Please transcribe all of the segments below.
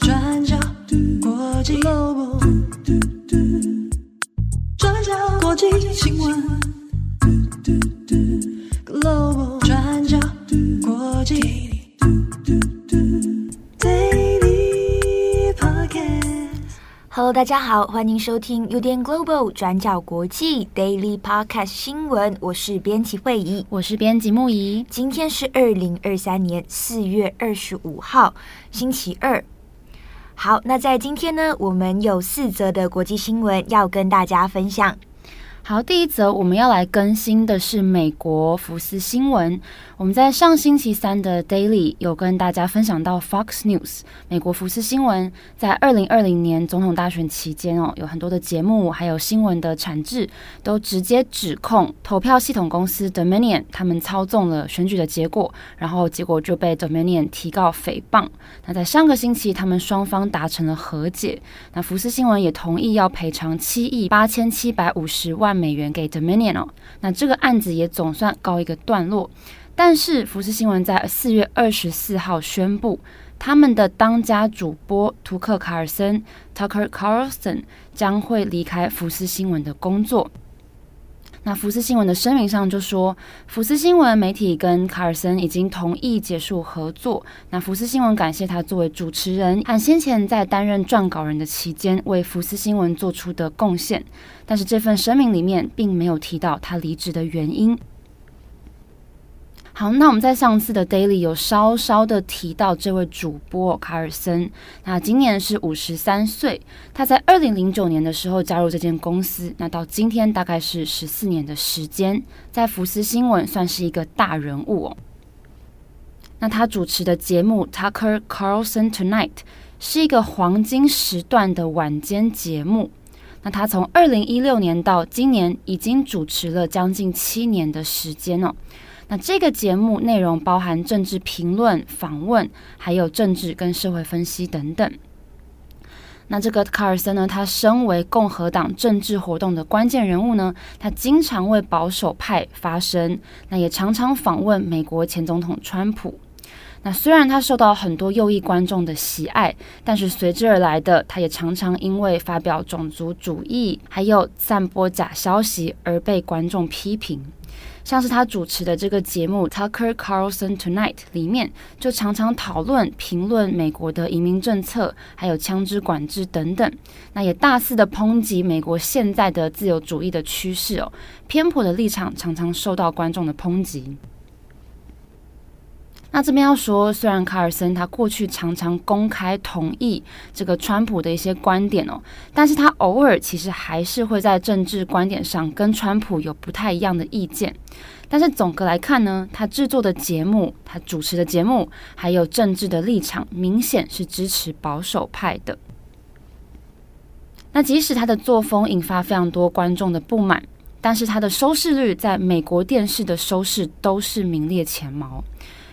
转角国际 Global，转角国际新闻。Hello，大家好，欢迎收听 UDN Global 转角国际 Daily Podcast 新闻。我是编辑惠仪，我是编辑木仪。今天是二零二三年四月二十五号，星期二。好，那在今天呢，我们有四则的国际新闻要跟大家分享。好，第一则我们要来更新的是美国福斯新闻。我们在上星期三的 Daily 有跟大家分享到 Fox News 美国福斯新闻在二零二零年总统大选期间哦，有很多的节目还有新闻的产制都直接指控投票系统公司 Dominion 他们操纵了选举的结果，然后结果就被 Dominion 提告诽谤。那在上个星期，他们双方达成了和解，那福斯新闻也同意要赔偿七亿八千七百五十万美元给 Dominion 哦，那这个案子也总算告一个段落。但是福斯新闻在四月二十四号宣布，他们的当家主播图克·卡尔森 （Tucker Carlson） 将会离开福斯新闻的工作。那福斯新闻的声明上就说，福斯新闻媒体跟卡尔森已经同意结束合作。那福斯新闻感谢他作为主持人按先前在担任撰稿人的期间为福斯新闻做出的贡献。但是这份声明里面并没有提到他离职的原因。好，那我们在上次的 Daily 有稍稍的提到这位主播卡尔森，那今年是五十三岁，他在二零零九年的时候加入这间公司，那到今天大概是十四年的时间，在福斯新闻算是一个大人物哦。那他主持的节目 Tucker Carlson Tonight 是一个黄金时段的晚间节目，那他从二零一六年到今年已经主持了将近七年的时间哦。那这个节目内容包含政治评论、访问，还有政治跟社会分析等等。那这个卡尔森呢，他身为共和党政治活动的关键人物呢，他经常为保守派发声，那也常常访问美国前总统川普。那虽然他受到很多右翼观众的喜爱，但是随之而来的，他也常常因为发表种族主义，还有散播假消息而被观众批评。像是他主持的这个节目《Tucker Carlson Tonight》里面，就常常讨论、评论美国的移民政策，还有枪支管制等等。那也大肆的抨击美国现在的自由主义的趋势哦，偏颇的立场常常受到观众的抨击。那这边要说，虽然卡尔森他过去常常公开同意这个川普的一些观点哦，但是他偶尔其实还是会在政治观点上跟川普有不太一样的意见。但是总的来看呢，他制作的节目、他主持的节目，还有政治的立场，明显是支持保守派的。那即使他的作风引发非常多观众的不满，但是他的收视率在美国电视的收视都是名列前茅。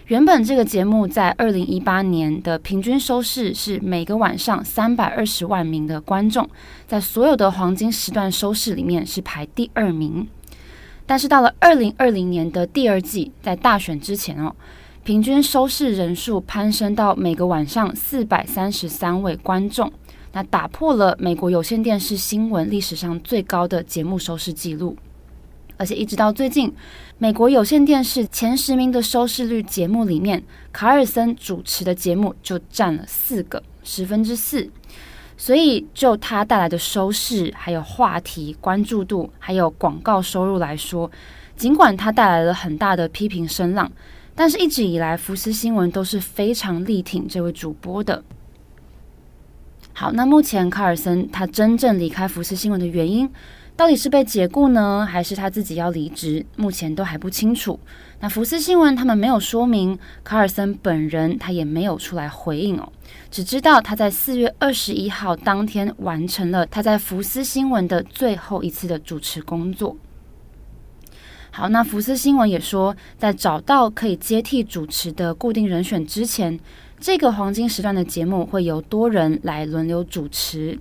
原本这个节目在二零一八年的平均收视是每个晚上三百二十万名的观众，在所有的黄金时段收视里面是排第二名。但是到了二零二零年的第二季，在大选之前哦，平均收视人数攀升到每个晚上四百三十三位观众，那打破了美国有线电视新闻历史上最高的节目收视记录。而且一直到最近，美国有线电视前十名的收视率节目里面，卡尔森主持的节目就占了四个，十分之四。所以就他带来的收视、还有话题关注度、还有广告收入来说，尽管他带来了很大的批评声浪，但是一直以来福斯新闻都是非常力挺这位主播的。好，那目前卡尔森他真正离开福斯新闻的原因，到底是被解雇呢，还是他自己要离职？目前都还不清楚。那福斯新闻他们没有说明，卡尔森本人他也没有出来回应哦，只知道他在四月二十一号当天完成了他在福斯新闻的最后一次的主持工作。好，那福斯新闻也说，在找到可以接替主持的固定人选之前，这个黄金时段的节目会由多人来轮流主持。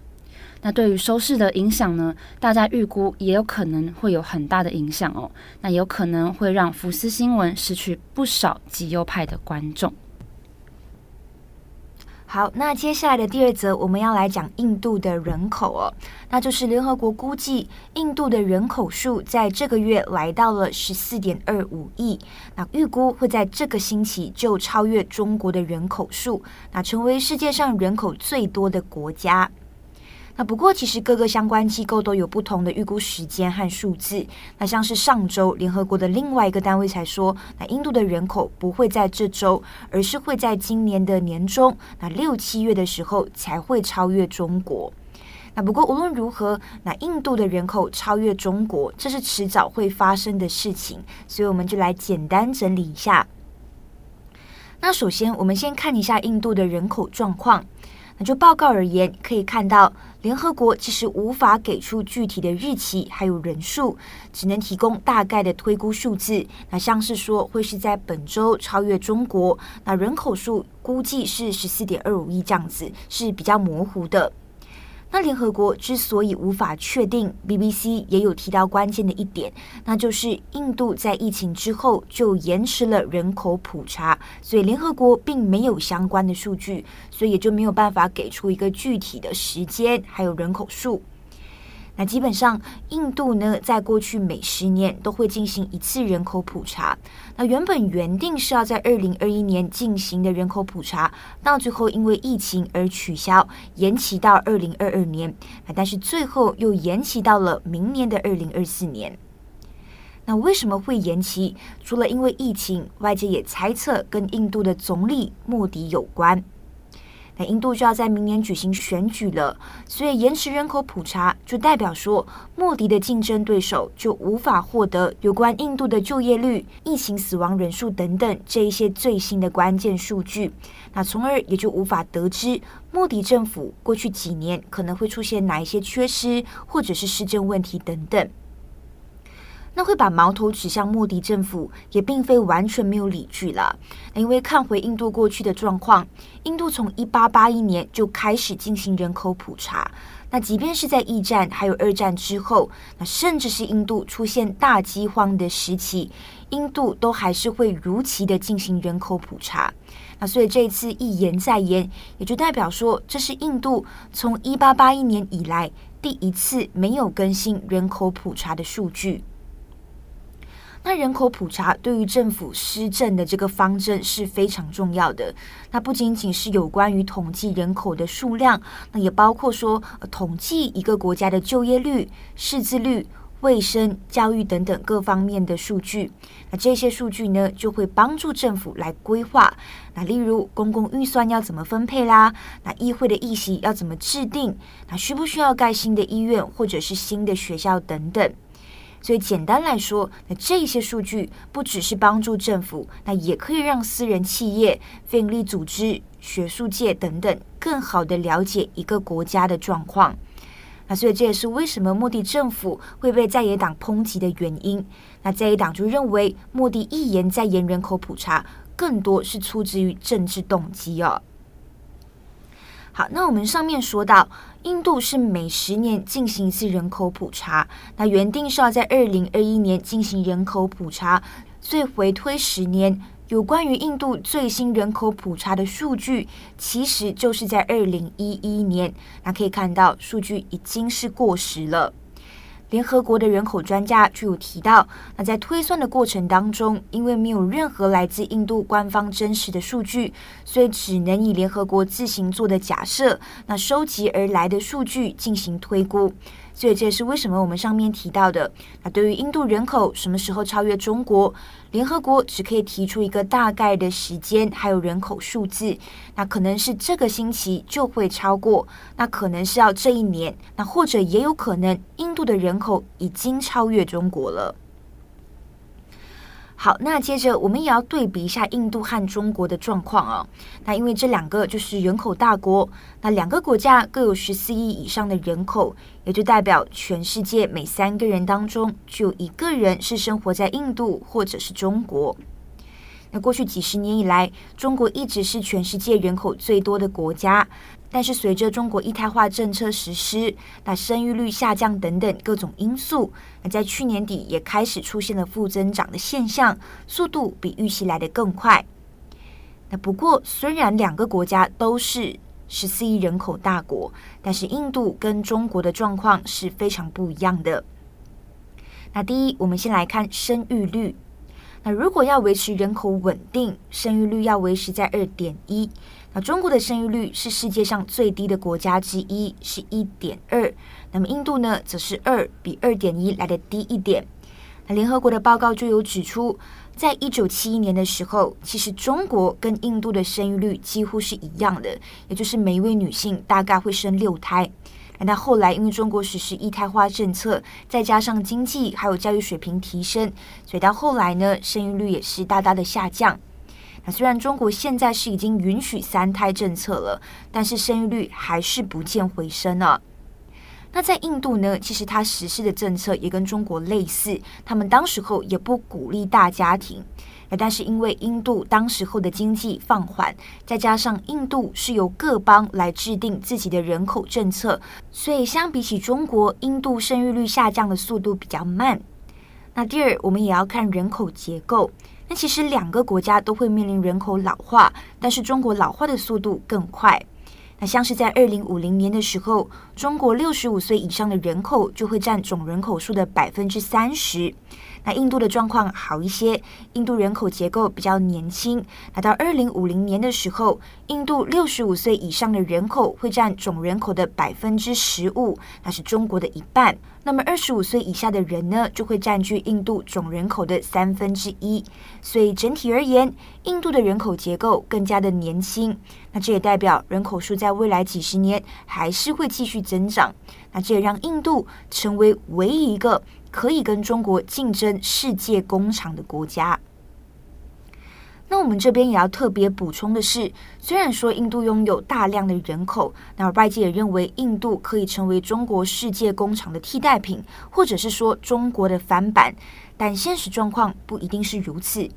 那对于收视的影响呢？大家预估也有可能会有很大的影响哦。那有可能会让福斯新闻失去不少极右派的观众。好，那接下来的第二则，我们要来讲印度的人口哦，那就是联合国估计，印度的人口数在这个月来到了十四点二五亿，那预估会在这个星期就超越中国的人口数，那成为世界上人口最多的国家。那不过，其实各个相关机构都有不同的预估时间和数字。那像是上周联合国的另外一个单位才说，那印度的人口不会在这周，而是会在今年的年中，那六七月的时候才会超越中国。那不过无论如何，那印度的人口超越中国，这是迟早会发生的事情。所以我们就来简单整理一下。那首先，我们先看一下印度的人口状况。那就报告而言，可以看到联合国其实无法给出具体的日期还有人数，只能提供大概的推估数字。那像是说会是在本周超越中国，那人口数估计是十四点二五亿这样子，是比较模糊的。那联合国之所以无法确定，BBC 也有提到关键的一点，那就是印度在疫情之后就延迟了人口普查，所以联合国并没有相关的数据，所以也就没有办法给出一个具体的时间还有人口数。那基本上，印度呢，在过去每十年都会进行一次人口普查。那原本原定是要在二零二一年进行的人口普查，到最后因为疫情而取消，延期到二零二二年。但是最后又延期到了明年的二零二四年。那为什么会延期？除了因为疫情，外界也猜测跟印度的总理莫迪有关。那印度就要在明年举行选举了，所以延迟人口普查就代表说，莫迪的竞争对手就无法获得有关印度的就业率、疫情死亡人数等等这一些最新的关键数据，那从而也就无法得知莫迪政府过去几年可能会出现哪一些缺失或者是施政问题等等。那会把矛头指向莫迪政府，也并非完全没有理据了。那因为看回印度过去的状况，印度从一八八一年就开始进行人口普查。那即便是在一战还有二战之后，那甚至是印度出现大饥荒的时期，印度都还是会如期的进行人口普查。那所以这一次一延再延，也就代表说，这是印度从一八八一年以来第一次没有更新人口普查的数据。那人口普查对于政府施政的这个方针是非常重要的。那不仅仅是有关于统计人口的数量，那也包括说统计一个国家的就业率、识字率、卫生、教育等等各方面的数据。那这些数据呢，就会帮助政府来规划。那例如公共预算要怎么分配啦？那议会的议席要怎么制定？那需不需要盖新的医院或者是新的学校等等？所以简单来说，那这些数据不只是帮助政府，那也可以让私人企业、非营利组织、学术界等等更好地了解一个国家的状况。那所以这也是为什么莫迪政府会被在野党抨击的原因。那在野党就认为，莫迪一言再延人口普查，更多是出自于政治动机哦。好，那我们上面说到，印度是每十年进行一次人口普查，那原定是要在二零二一年进行人口普查，所以回推十年，有关于印度最新人口普查的数据，其实就是在二零一一年。那可以看到，数据已经是过时了。联合国的人口专家就有提到，那在推算的过程当中，因为没有任何来自印度官方真实的数据，所以只能以联合国自行做的假设，那收集而来的数据进行推估。所以这也是为什么我们上面提到的，那对于印度人口什么时候超越中国，联合国只可以提出一个大概的时间，还有人口数字，那可能是这个星期就会超过，那可能是要这一年，那或者也有可能印度的人口已经超越中国了。好，那接着我们也要对比一下印度和中国的状况啊。那因为这两个就是人口大国，那两个国家各有十四亿以上的人口，也就代表全世界每三个人当中就有一个人是生活在印度或者是中国。那过去几十年以来，中国一直是全世界人口最多的国家。但是随着中国一胎化政策实施，那生育率下降等等各种因素，那在去年底也开始出现了负增长的现象，速度比预期来得更快。那不过，虽然两个国家都是十四亿人口大国，但是印度跟中国的状况是非常不一样的。那第一，我们先来看生育率。那如果要维持人口稳定，生育率要维持在二点一。那中国的生育率是世界上最低的国家之一，是一点二。那么印度呢，则是二，比二点一来的低一点。那联合国的报告就有指出，在一九七一年的时候，其实中国跟印度的生育率几乎是一样的，也就是每一位女性大概会生六胎。那后来因为中国实施一胎化政策，再加上经济还有教育水平提升，所以到后来呢，生育率也是大大的下降。虽然中国现在是已经允许三胎政策了，但是生育率还是不见回升呢。那在印度呢，其实它实施的政策也跟中国类似，他们当时候也不鼓励大家庭。但是因为印度当时候的经济放缓，再加上印度是由各邦来制定自己的人口政策，所以相比起中国，印度生育率下降的速度比较慢。那第二，我们也要看人口结构。那其实两个国家都会面临人口老化，但是中国老化的速度更快。那像是在二零五零年的时候，中国六十五岁以上的人口就会占总人口数的百分之三十。那印度的状况好一些，印度人口结构比较年轻。那到二零五零年的时候，印度六十五岁以上的人口会占总人口的百分之十五，那是中国的一半。那么二十五岁以下的人呢，就会占据印度总人口的三分之一。所以整体而言，印度的人口结构更加的年轻。那这也代表人口数在未来几十年还是会继续增长。那这也让印度成为唯一一个可以跟中国竞争世界工厂的国家。那我们这边也要特别补充的是，虽然说印度拥有大量的人口，那外界也认为印度可以成为中国世界工厂的替代品，或者是说中国的翻版，但现实状况不一定是如此。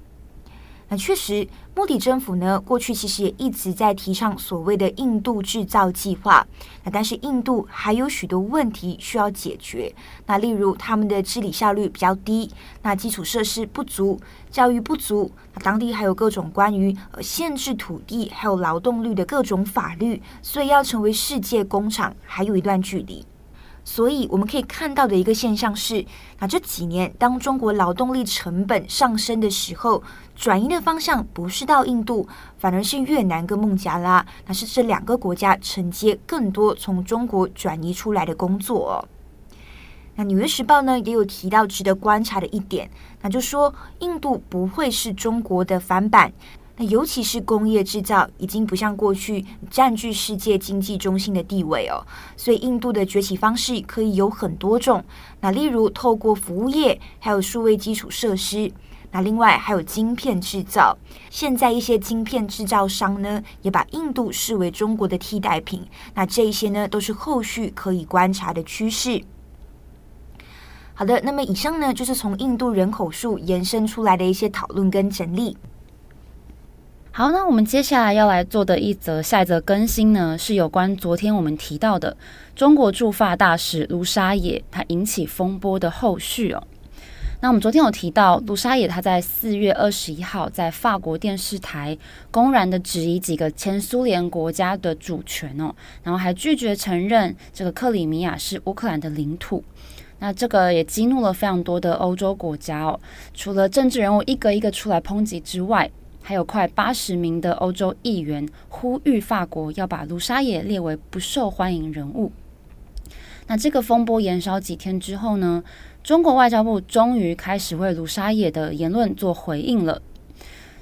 那确实，莫迪政府呢，过去其实也一直在提倡所谓的“印度制造计划”。那但是印度还有许多问题需要解决。那例如他们的治理效率比较低，那基础设施不足，教育不足，那当地还有各种关于呃限制土地还有劳动力的各种法律，所以要成为世界工厂还有一段距离。所以我们可以看到的一个现象是，那这几年当中国劳动力成本上升的时候，转移的方向不是到印度，反而是越南跟孟加拉，那是这两个国家承接更多从中国转移出来的工作。那《纽约时报》呢也有提到值得观察的一点，那就说印度不会是中国的翻版。尤其是工业制造已经不像过去占据世界经济中心的地位哦，所以印度的崛起方式可以有很多种。那例如透过服务业，还有数位基础设施，那另外还有晶片制造。现在一些晶片制造商呢，也把印度视为中国的替代品。那这些呢，都是后续可以观察的趋势。好的，那么以上呢，就是从印度人口数延伸出来的一些讨论跟整理。好，那我们接下来要来做的一则下一则更新呢，是有关昨天我们提到的中国驻法大使卢沙野他引起风波的后续哦。那我们昨天有提到，卢沙野他在四月二十一号在法国电视台公然的质疑几个前苏联国家的主权哦，然后还拒绝承认这个克里米亚是乌克兰的领土。那这个也激怒了非常多的欧洲国家哦，除了政治人物一个一个出来抨击之外。还有快八十名的欧洲议员呼吁法国要把卢沙野列为不受欢迎人物。那这个风波延烧几天之后呢，中国外交部终于开始为卢沙野的言论做回应了。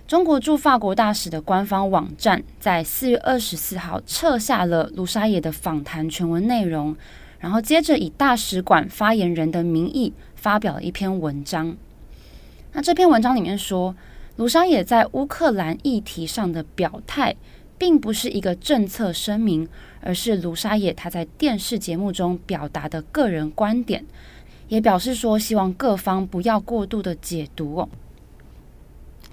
中国驻法国大使的官方网站在四月二十四号撤下了卢沙野的访谈全文内容，然后接着以大使馆发言人的名义发表了一篇文章。那这篇文章里面说。卢沙野在乌克兰议题上的表态，并不是一个政策声明，而是卢沙野他在电视节目中表达的个人观点，也表示说希望各方不要过度的解读哦。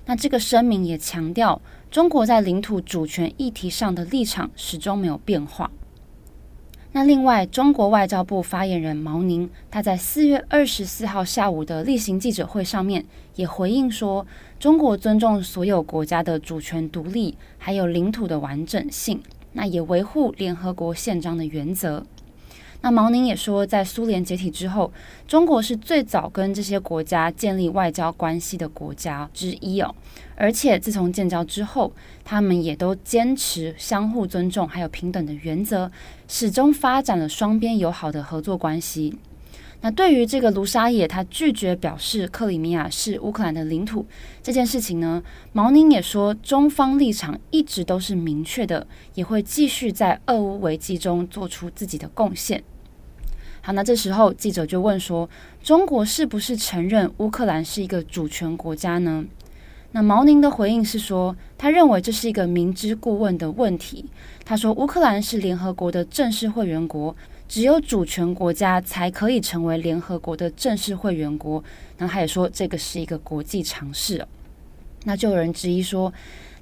那这个声明也强调，中国在领土主权议题上的立场始终没有变化。那另外，中国外交部发言人毛宁，他在四月二十四号下午的例行记者会上面也回应说，中国尊重所有国家的主权独立，还有领土的完整性，那也维护联合国宪章的原则。那毛宁也说，在苏联解体之后，中国是最早跟这些国家建立外交关系的国家之一哦。而且自从建交之后，他们也都坚持相互尊重还有平等的原则，始终发展了双边友好的合作关系。那对于这个卢沙野他拒绝表示克里米亚是乌克兰的领土这件事情呢，毛宁也说，中方立场一直都是明确的，也会继续在俄乌危机中做出自己的贡献。好，那这时候记者就问说：“中国是不是承认乌克兰是一个主权国家呢？”那毛宁的回应是说，他认为这是一个明知故问的问题。他说：“乌克兰是联合国的正式会员国，只有主权国家才可以成为联合国的正式会员国。”然后他也说，这个是一个国际常识。那就有人质疑说：“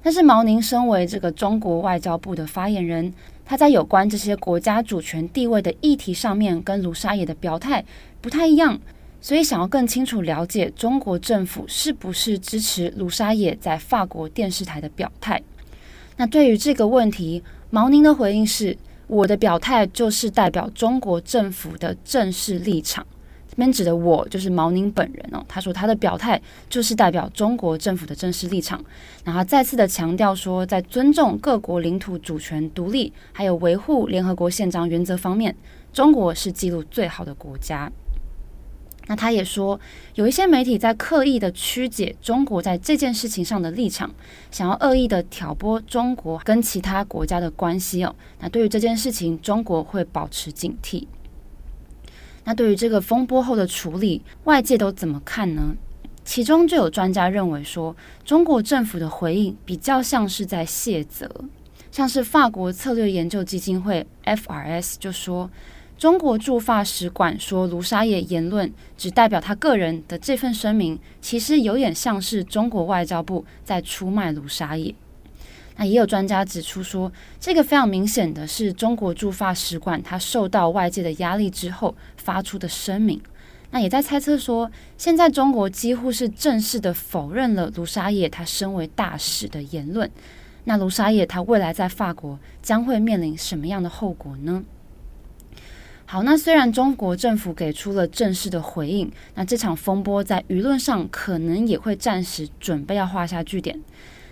但是毛宁身为这个中国外交部的发言人。”他在有关这些国家主权地位的议题上面，跟卢沙野的表态不太一样，所以想要更清楚了解中国政府是不是支持卢沙野在法国电视台的表态。那对于这个问题，毛宁的回应是：我的表态就是代表中国政府的正式立场。这边指的我就是毛宁本人哦。他说他的表态就是代表中国政府的正式立场，然后再次的强调说，在尊重各国领土主权独立，还有维护联合国宪章原则方面，中国是记录最好的国家。那他也说，有一些媒体在刻意的曲解中国在这件事情上的立场，想要恶意的挑拨中国跟其他国家的关系哦。那对于这件事情，中国会保持警惕。那对于这个风波后的处理，外界都怎么看呢？其中就有专家认为说，中国政府的回应比较像是在卸责，像是法国策略研究基金会 FRS 就说，中国驻法使馆说卢沙野言论只代表他个人的这份声明，其实有点像是中国外交部在出卖卢沙野。那也有专家指出说，这个非常明显的是中国驻法使馆，他受到外界的压力之后发出的声明。那也在猜测说，现在中国几乎是正式的否认了卢沙野他身为大使的言论。那卢沙野他未来在法国将会面临什么样的后果呢？好，那虽然中国政府给出了正式的回应，那这场风波在舆论上可能也会暂时准备要画下句点。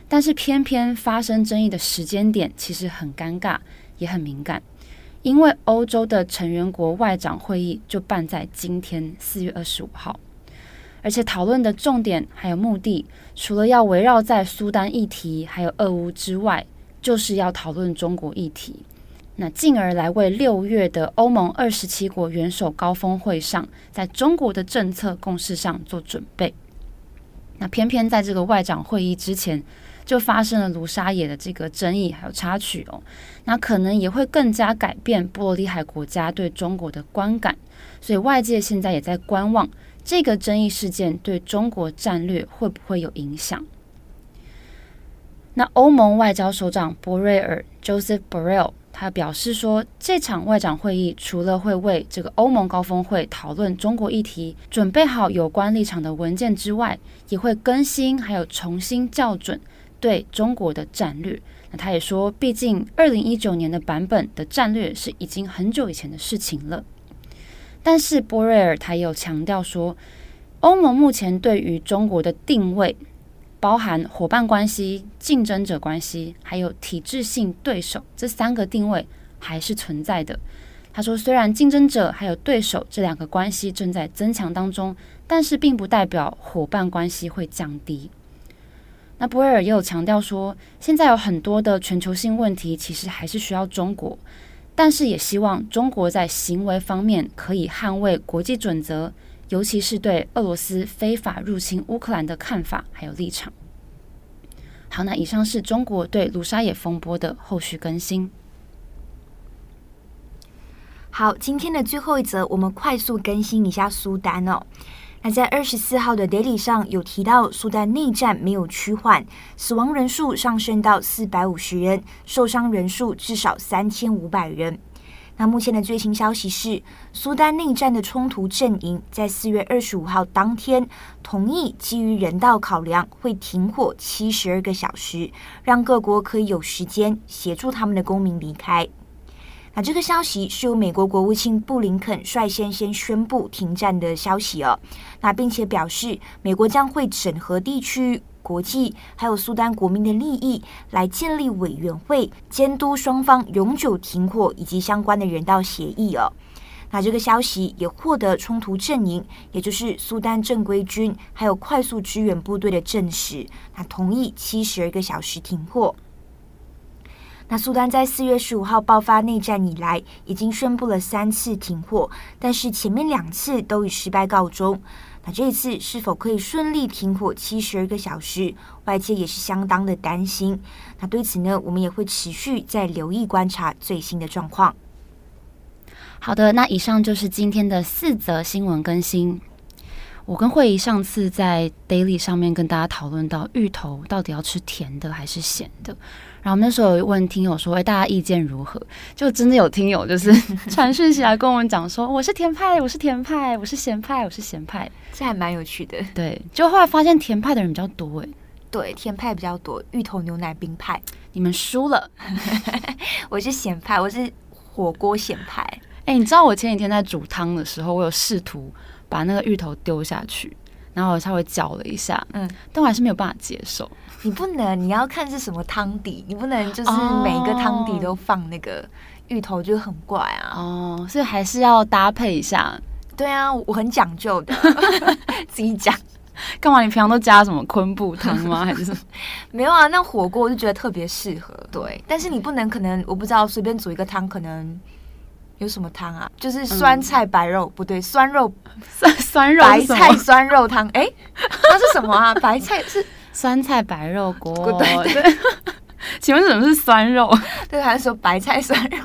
但是偏偏发生争议的时间点其实很尴尬，也很敏感，因为欧洲的成员国外长会议就办在今天四月二十五号，而且讨论的重点还有目的，除了要围绕在苏丹议题还有俄乌之外，就是要讨论中国议题，那进而来为六月的欧盟二十七国元首高峰会上，在中国的政策共识上做准备。那偏偏在这个外长会议之前，就发生了卢沙野的这个争议还有插曲哦，那可能也会更加改变波罗的海国家对中国的观感，所以外界现在也在观望这个争议事件对中国战略会不会有影响。那欧盟外交首长博瑞尔 Joseph Borrell 他表示说，这场外长会议除了会为这个欧盟高峰会讨论中国议题，准备好有关立场的文件之外，也会更新还有重新校准。对中国的战略，那他也说，毕竟二零一九年的版本的战略是已经很久以前的事情了。但是波瑞尔他也有强调说，欧盟目前对于中国的定位，包含伙伴关系、竞争者关系，还有体制性对手这三个定位还是存在的。他说，虽然竞争者还有对手这两个关系正在增强当中，但是并不代表伙伴关系会降低。那博尔也有强调说，现在有很多的全球性问题，其实还是需要中国，但是也希望中国在行为方面可以捍卫国际准则，尤其是对俄罗斯非法入侵乌克兰的看法还有立场。好，那以上是中国对卢沙野风波的后续更新。好，今天的最后一则，我们快速更新一下苏丹哦。那在二十四号的 Daily 上有提到，苏丹内战没有趋缓，死亡人数上升到四百五十人，受伤人数至少三千五百人。那目前的最新消息是，苏丹内战的冲突阵营在四月二十五号当天同意基于人道考量，会停火七十二个小时，让各国可以有时间协助他们的公民离开。那这个消息是由美国国务卿布林肯率先先宣布停战的消息哦。那并且表示，美国将会整合地区、国际还有苏丹国民的利益，来建立委员会监督双方永久停火以及相关的人道协议哦。那这个消息也获得冲突阵营，也就是苏丹正规军还有快速支援部队的证实，那同意七十二个小时停火。那苏丹在四月十五号爆发内战以来，已经宣布了三次停火，但是前面两次都以失败告终。那这一次是否可以顺利停火七十二个小时，外界也是相当的担心。那对此呢，我们也会持续在留意观察最新的状况。好的，那以上就是今天的四则新闻更新。我跟慧仪上次在 Daily 上面跟大家讨论到，芋头到底要吃甜的还是咸的？然后那时候有问听友说：“哎，大家意见如何？”就真的有听友就是 传讯息来跟我们讲说：“我是甜派，我是甜派，我是咸派，我是咸派。”这还蛮有趣的。对，就后来发现甜派的人比较多哎。对，甜派比较多，芋头牛奶冰派。你们输了，我是咸派，我是火锅咸派。哎，你知道我前几天在煮汤的时候，我有试图把那个芋头丢下去。然后我稍微搅了一下，嗯，但我还是没有办法接受。你不能，你要看是什么汤底，你不能就是每一个汤底都放那个芋头，就很怪啊。哦，所以还是要搭配一下。对啊，我很讲究的，自己讲。干嘛？你平常都加什么昆布汤吗？还是什么？没有啊，那火锅我就觉得特别适合。对，但是你不能，可能我不知道，随便煮一个汤可能。有什么汤啊？就是酸菜白肉，嗯、不对，酸肉 酸酸肉白菜酸肉汤。哎，那是什么啊？白菜是酸菜白肉锅。对，对，请问什么是酸肉？对，还是说白菜酸肉？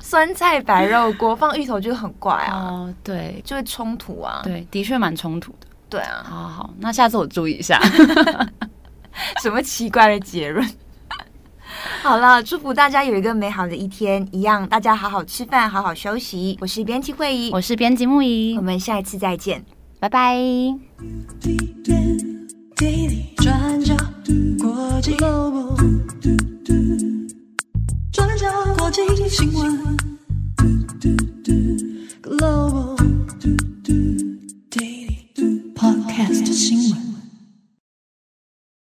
酸菜白肉锅放芋头就很怪啊。哦，对，就会冲突啊。对，的确蛮冲突的。对啊。好好好，那下次我注意一下。什么奇怪的结论？好了，祝福大家有一个美好的一天，一样大家好好吃饭，好好休息。我是编辑慧怡，我是编辑木仪，我们下一次再见，拜拜。